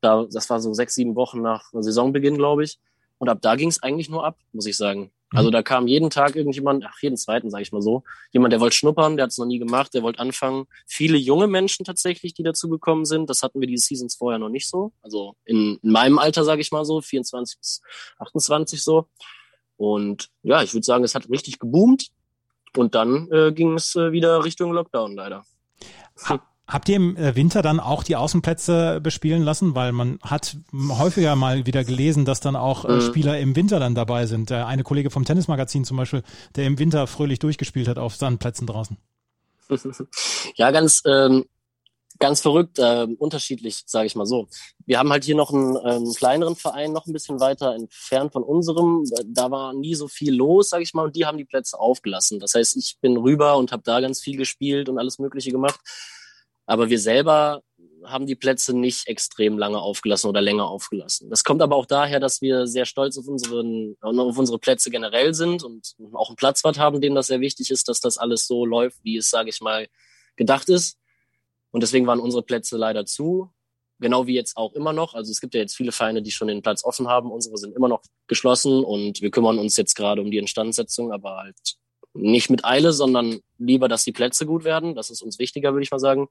Da, das war so sechs, sieben Wochen nach Saisonbeginn, glaube ich. Und ab da ging es eigentlich nur ab, muss ich sagen. Also mhm. da kam jeden Tag irgendjemand, ach jeden zweiten sage ich mal so, jemand, der wollte schnuppern, der hat es noch nie gemacht, der wollte anfangen. Viele junge Menschen tatsächlich, die dazu gekommen sind, das hatten wir diese Seasons vorher noch nicht so. Also in, in meinem Alter sage ich mal so, 24 bis 28 so. Und ja, ich würde sagen, es hat richtig geboomt und dann äh, ging es äh, wieder Richtung Lockdown leider. Ha Habt ihr im äh, Winter dann auch die Außenplätze bespielen lassen? Weil man hat häufiger mal wieder gelesen, dass dann auch äh, mhm. Spieler im Winter dann dabei sind. Der eine Kollege vom Tennismagazin zum Beispiel, der im Winter fröhlich durchgespielt hat auf Sandplätzen draußen. [LAUGHS] Ja, ganz, ähm, ganz verrückt, äh, unterschiedlich, sage ich mal so. Wir haben halt hier noch einen ähm, kleineren Verein, noch ein bisschen weiter entfernt von unserem. Da war nie so viel los, sage ich mal, und die haben die Plätze aufgelassen. Das heißt, ich bin rüber und habe da ganz viel gespielt und alles Mögliche gemacht. Aber wir selber haben die Plätze nicht extrem lange aufgelassen oder länger aufgelassen. Das kommt aber auch daher, dass wir sehr stolz auf, unseren, auf unsere Plätze generell sind und auch einen Platzwart haben, dem das sehr wichtig ist, dass das alles so läuft, wie es, sage ich mal, gedacht ist. Und deswegen waren unsere Plätze leider zu. Genau wie jetzt auch immer noch. Also es gibt ja jetzt viele Vereine, die schon den Platz offen haben. Unsere sind immer noch geschlossen und wir kümmern uns jetzt gerade um die Instandsetzung, aber halt nicht mit Eile, sondern lieber, dass die Plätze gut werden. Das ist uns wichtiger, würde ich mal sagen.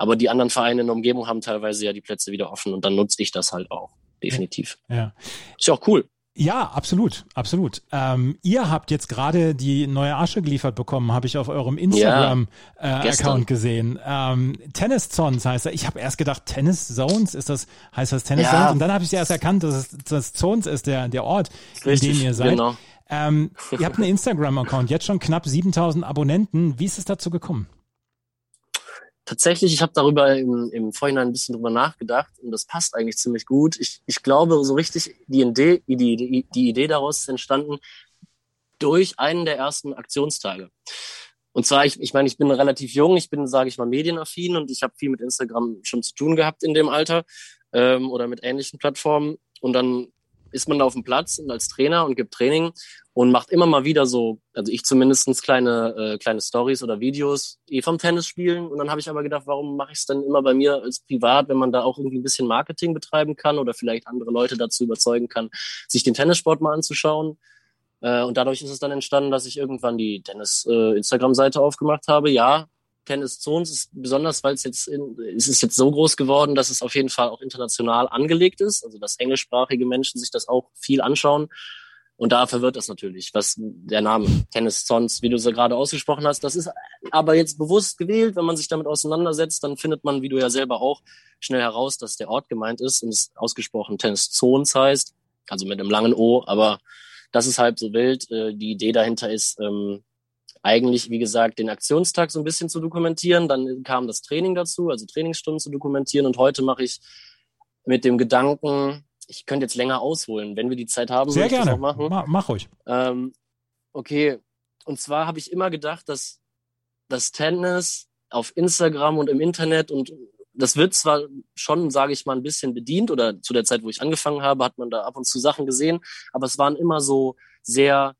Aber die anderen Vereine in der Umgebung haben teilweise ja die Plätze wieder offen und dann nutze ich das halt auch. Definitiv. Ja. Ist ja auch cool. Ja, absolut, absolut. Ähm, ihr habt jetzt gerade die neue Asche geliefert bekommen, habe ich auf eurem Instagram-Account ja, äh, gesehen. Ähm, Tennis Zones heißt er. Ich habe erst gedacht, Tennis Zones ist das, heißt das Tennis ja. Zones? Und dann habe ich erst erkannt, dass es das Zones ist, der, der Ort, Richtig, in dem ihr seid. Genau. Ähm, ihr habt einen Instagram-Account, jetzt schon knapp 7000 Abonnenten. Wie ist es dazu gekommen? Tatsächlich, ich habe darüber im, im Vorhinein ein bisschen drüber nachgedacht und das passt eigentlich ziemlich gut. Ich, ich glaube, so richtig die Idee, die, die, Idee daraus ist entstanden durch einen der ersten Aktionstage. Und zwar, ich, ich meine, ich bin relativ jung, ich bin, sage ich mal, medienaffin und ich habe viel mit Instagram schon zu tun gehabt in dem Alter ähm, oder mit ähnlichen Plattformen. Und dann ist man da auf dem Platz und als Trainer und gibt Training und macht immer mal wieder so, also ich zumindestens kleine äh, kleine Stories oder Videos eh vom Tennis spielen. Und dann habe ich aber gedacht, warum mache ich es dann immer bei mir als privat, wenn man da auch irgendwie ein bisschen Marketing betreiben kann oder vielleicht andere Leute dazu überzeugen kann, sich den Tennissport mal anzuschauen. Äh, und dadurch ist es dann entstanden, dass ich irgendwann die Tennis-Instagram-Seite äh, aufgemacht habe. Ja, Tennis Zones ist besonders, weil es jetzt in, es ist jetzt so groß geworden, dass es auf jeden Fall auch international angelegt ist, also dass englischsprachige Menschen sich das auch viel anschauen. Und da verwirrt das natürlich, was der Name Tennis Zones, wie du ja gerade ausgesprochen hast, das ist aber jetzt bewusst gewählt. Wenn man sich damit auseinandersetzt, dann findet man, wie du ja selber auch, schnell heraus, dass der Ort gemeint ist und es ausgesprochen Tennis Zones heißt, also mit einem langen O, aber das ist halb so wild. Äh, die Idee dahinter ist, ähm, eigentlich, wie gesagt, den Aktionstag so ein bisschen zu dokumentieren. Dann kam das Training dazu, also Trainingsstunden zu dokumentieren. Und heute mache ich mit dem Gedanken, ich könnte jetzt länger ausholen, wenn wir die Zeit haben. Sehr gerne. machen. Ma mach ruhig. Ähm, okay. Und zwar habe ich immer gedacht, dass das Tennis auf Instagram und im Internet und das wird zwar schon, sage ich mal, ein bisschen bedient oder zu der Zeit, wo ich angefangen habe, hat man da ab und zu Sachen gesehen, aber es waren immer so sehr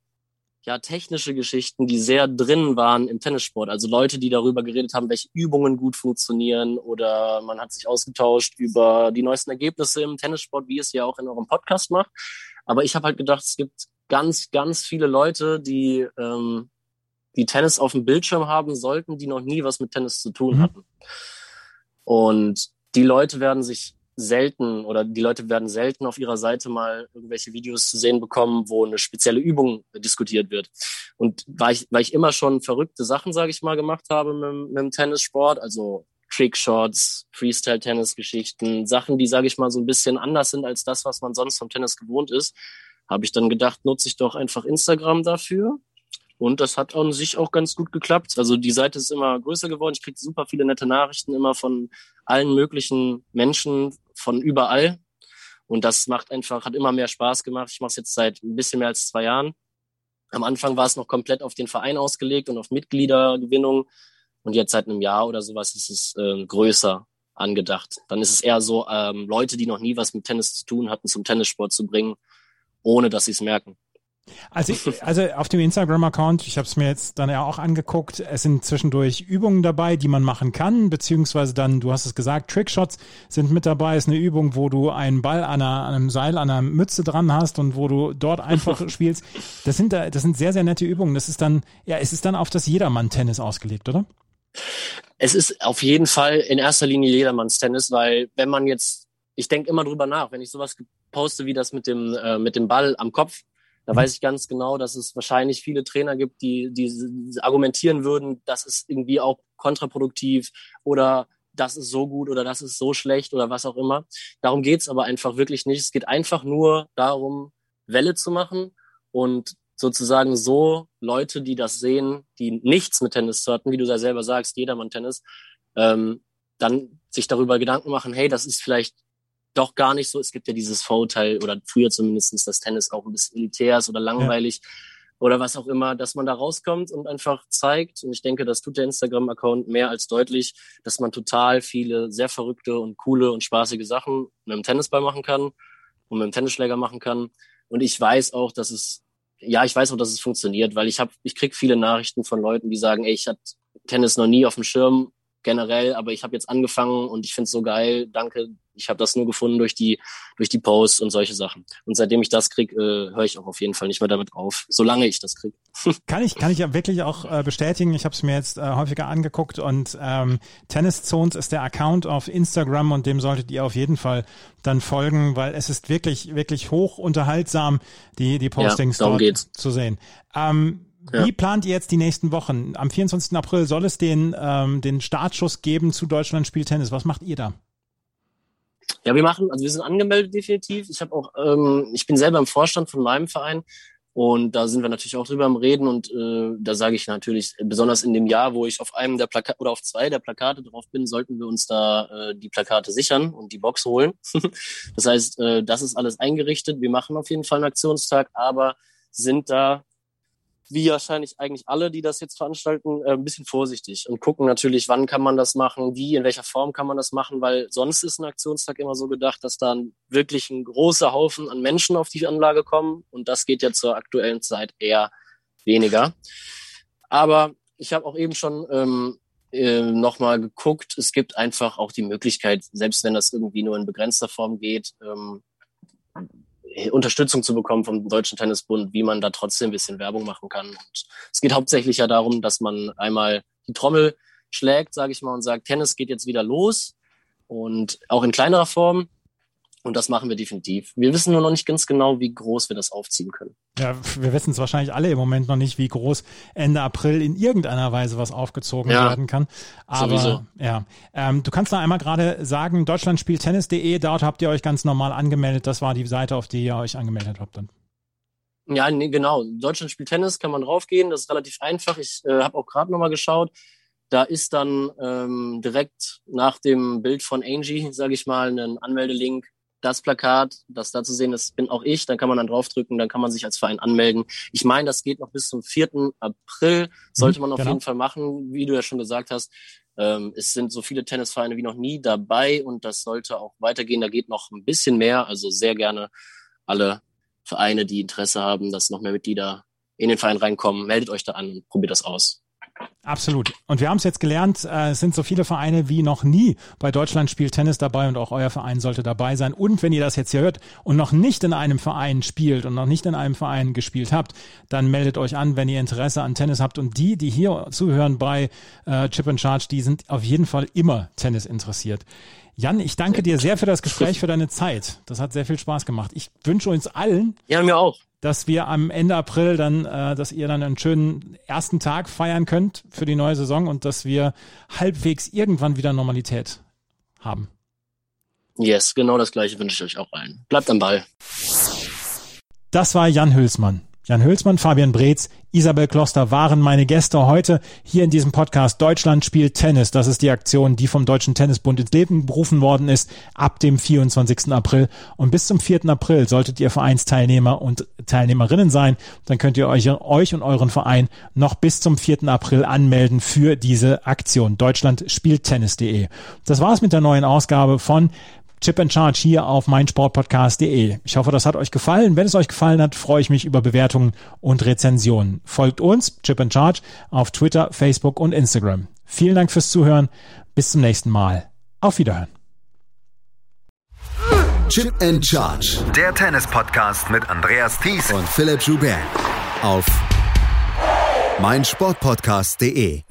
ja technische Geschichten, die sehr drin waren im Tennissport. Also Leute, die darüber geredet haben, welche Übungen gut funktionieren oder man hat sich ausgetauscht über die neuesten Ergebnisse im Tennissport, wie es ja auch in eurem Podcast macht. Aber ich habe halt gedacht, es gibt ganz, ganz viele Leute, die ähm, die Tennis auf dem Bildschirm haben sollten, die noch nie was mit Tennis zu tun mhm. hatten. Und die Leute werden sich selten oder die Leute werden selten auf ihrer Seite mal irgendwelche Videos zu sehen bekommen, wo eine spezielle Übung diskutiert wird. Und weil ich, weil ich immer schon verrückte Sachen, sage ich mal, gemacht habe mit, mit dem Tennissport, also Trickshots, Freestyle-Tennis-Geschichten, Sachen, die, sage ich mal, so ein bisschen anders sind als das, was man sonst vom Tennis gewohnt ist, habe ich dann gedacht, nutze ich doch einfach Instagram dafür und das hat an sich auch ganz gut geklappt. Also die Seite ist immer größer geworden. Ich kriege super viele nette Nachrichten immer von allen möglichen Menschen von überall. Und das macht einfach, hat immer mehr Spaß gemacht. Ich mache es jetzt seit ein bisschen mehr als zwei Jahren. Am Anfang war es noch komplett auf den Verein ausgelegt und auf Mitgliedergewinnung. Und jetzt seit einem Jahr oder sowas ist es äh, größer angedacht. Dann ist es eher so, ähm, Leute, die noch nie was mit Tennis zu tun hatten, zum Tennissport zu bringen, ohne dass sie es merken. Also, [LAUGHS] also auf dem Instagram-Account, ich habe es mir jetzt dann ja auch angeguckt, es sind zwischendurch Übungen dabei, die man machen kann, beziehungsweise dann, du hast es gesagt, Trickshots sind mit dabei, ist eine Übung, wo du einen Ball an, einer, an einem Seil, an einer Mütze dran hast und wo du dort einfach [LAUGHS] spielst. Das sind, das sind sehr, sehr nette Übungen. Das ist dann, ja, es ist dann auf das Jedermann-Tennis ausgelegt, oder? Es ist auf jeden Fall in erster Linie Jedermanns-Tennis, weil wenn man jetzt, ich denke immer drüber nach, wenn ich sowas poste wie das mit dem, äh, mit dem Ball am Kopf, da weiß ich ganz genau, dass es wahrscheinlich viele Trainer gibt, die, die argumentieren würden, dass es irgendwie auch kontraproduktiv oder das ist so gut oder das ist so schlecht oder was auch immer. Darum geht's aber einfach wirklich nicht. Es geht einfach nur darum, Welle zu machen und sozusagen so Leute, die das sehen, die nichts mit Tennis zu hatten, wie du ja selber sagst, jedermann Tennis, ähm, dann sich darüber Gedanken machen, hey, das ist vielleicht doch gar nicht so. Es gibt ja dieses Vorurteil oder früher zumindestens, dass Tennis auch ein bisschen elitär ist oder langweilig. Ja oder was auch immer, dass man da rauskommt und einfach zeigt. Und ich denke, das tut der Instagram-Account mehr als deutlich, dass man total viele sehr verrückte und coole und spaßige Sachen mit dem Tennisball machen kann und mit dem Tennisschläger machen kann. Und ich weiß auch, dass es, ja, ich weiß auch, dass es funktioniert, weil ich habe, ich krieg viele Nachrichten von Leuten, die sagen, ey, ich hatte Tennis noch nie auf dem Schirm generell, aber ich habe jetzt angefangen und ich finde es so geil. Danke, ich habe das nur gefunden durch die durch die Posts und solche Sachen. Und seitdem ich das krieg, äh, höre ich auch auf jeden Fall nicht mehr damit auf, solange ich das krieg. [LAUGHS] kann ich kann ich ja wirklich auch äh, bestätigen. Ich habe es mir jetzt äh, häufiger angeguckt und ähm, Tennis Zones ist der Account auf Instagram und dem solltet ihr auf jeden Fall dann folgen, weil es ist wirklich wirklich hoch unterhaltsam die die Postings ja, dort geht's. zu sehen. Ähm, ja. Wie plant ihr jetzt die nächsten Wochen? Am 24. April soll es den, ähm, den Startschuss geben zu Deutschland spielt Tennis. Was macht ihr da? Ja, wir machen, also wir sind angemeldet definitiv. Ich habe auch, ähm, ich bin selber im Vorstand von meinem Verein und da sind wir natürlich auch drüber am Reden und äh, da sage ich natürlich, besonders in dem Jahr, wo ich auf einem der Plakate oder auf zwei der Plakate drauf bin, sollten wir uns da äh, die Plakate sichern und die Box holen. [LAUGHS] das heißt, äh, das ist alles eingerichtet. Wir machen auf jeden Fall einen Aktionstag, aber sind da wie wahrscheinlich eigentlich alle, die das jetzt veranstalten, äh, ein bisschen vorsichtig und gucken natürlich, wann kann man das machen, wie, in welcher Form kann man das machen, weil sonst ist ein Aktionstag immer so gedacht, dass dann wirklich ein großer Haufen an Menschen auf die Anlage kommen und das geht ja zur aktuellen Zeit eher weniger. Aber ich habe auch eben schon ähm, äh, nochmal geguckt, es gibt einfach auch die Möglichkeit, selbst wenn das irgendwie nur in begrenzter Form geht, ähm, Unterstützung zu bekommen vom Deutschen Tennisbund, wie man da trotzdem ein bisschen Werbung machen kann. Und es geht hauptsächlich ja darum, dass man einmal die Trommel schlägt, sage ich mal, und sagt, Tennis geht jetzt wieder los und auch in kleinerer Form. Und das machen wir definitiv. Wir wissen nur noch nicht ganz genau, wie groß wir das aufziehen können. Ja, wir wissen es wahrscheinlich alle im Moment noch nicht, wie groß Ende April in irgendeiner Weise was aufgezogen ja, werden kann. Aber sowieso. ja, ähm, du kannst da einmal gerade sagen, Deutschland spielt Tennis.de, dort habt ihr euch ganz normal angemeldet. Das war die Seite, auf die ihr euch angemeldet habt dann. Ja, nee, genau. Deutschland spielt Tennis, kann man draufgehen. Das ist relativ einfach. Ich äh, habe auch gerade nochmal geschaut. Da ist dann ähm, direkt nach dem Bild von Angie, sage ich mal, ein Anmeldelink das Plakat, das da zu sehen ist, bin auch ich. Dann kann man dann draufdrücken, dann kann man sich als Verein anmelden. Ich meine, das geht noch bis zum 4. April. Sollte mhm, man auf genau. jeden Fall machen, wie du ja schon gesagt hast. Ähm, es sind so viele Tennisvereine wie noch nie dabei und das sollte auch weitergehen. Da geht noch ein bisschen mehr. Also sehr gerne alle Vereine, die Interesse haben, dass noch mehr Mitglieder in den Verein reinkommen, meldet euch da an und probiert das aus. Absolut. Und wir haben es jetzt gelernt, äh, es sind so viele Vereine wie noch nie bei Deutschland spielt Tennis dabei und auch euer Verein sollte dabei sein. Und wenn ihr das jetzt hier hört und noch nicht in einem Verein spielt und noch nicht in einem Verein gespielt habt, dann meldet euch an, wenn ihr Interesse an Tennis habt. Und die, die hier zuhören bei äh, Chip and Charge, die sind auf jeden Fall immer Tennis interessiert. Jan, ich danke dir sehr für das Gespräch, für deine Zeit. Das hat sehr viel Spaß gemacht. Ich wünsche uns allen. Ja, mir auch dass wir am Ende April dann, äh, dass ihr dann einen schönen ersten Tag feiern könnt für die neue Saison und dass wir halbwegs irgendwann wieder Normalität haben. Yes, genau das gleiche wünsche ich euch auch allen. Bleibt am Ball. Das war Jan Hülsmann. Jan Hülsmann, Fabian Breetz, Isabel Kloster waren meine Gäste heute hier in diesem Podcast Deutschland spielt Tennis. Das ist die Aktion, die vom Deutschen Tennisbund ins Leben berufen worden ist ab dem 24. April. Und bis zum 4. April solltet ihr Vereinsteilnehmer und Teilnehmerinnen sein. Dann könnt ihr euch, euch und euren Verein noch bis zum 4. April anmelden für diese Aktion. Deutschland spielt Tennis.de. Das war's mit der neuen Ausgabe von Chip and Charge hier auf meinsportpodcast.de. Ich hoffe, das hat euch gefallen. Wenn es euch gefallen hat, freue ich mich über Bewertungen und Rezensionen. Folgt uns, Chip and Charge, auf Twitter, Facebook und Instagram. Vielen Dank fürs Zuhören. Bis zum nächsten Mal. Auf Wiederhören. Chip and Charge. Der Tennis-Podcast mit Andreas Thies und Philipp Joubert. Auf meinsportpodcast.de.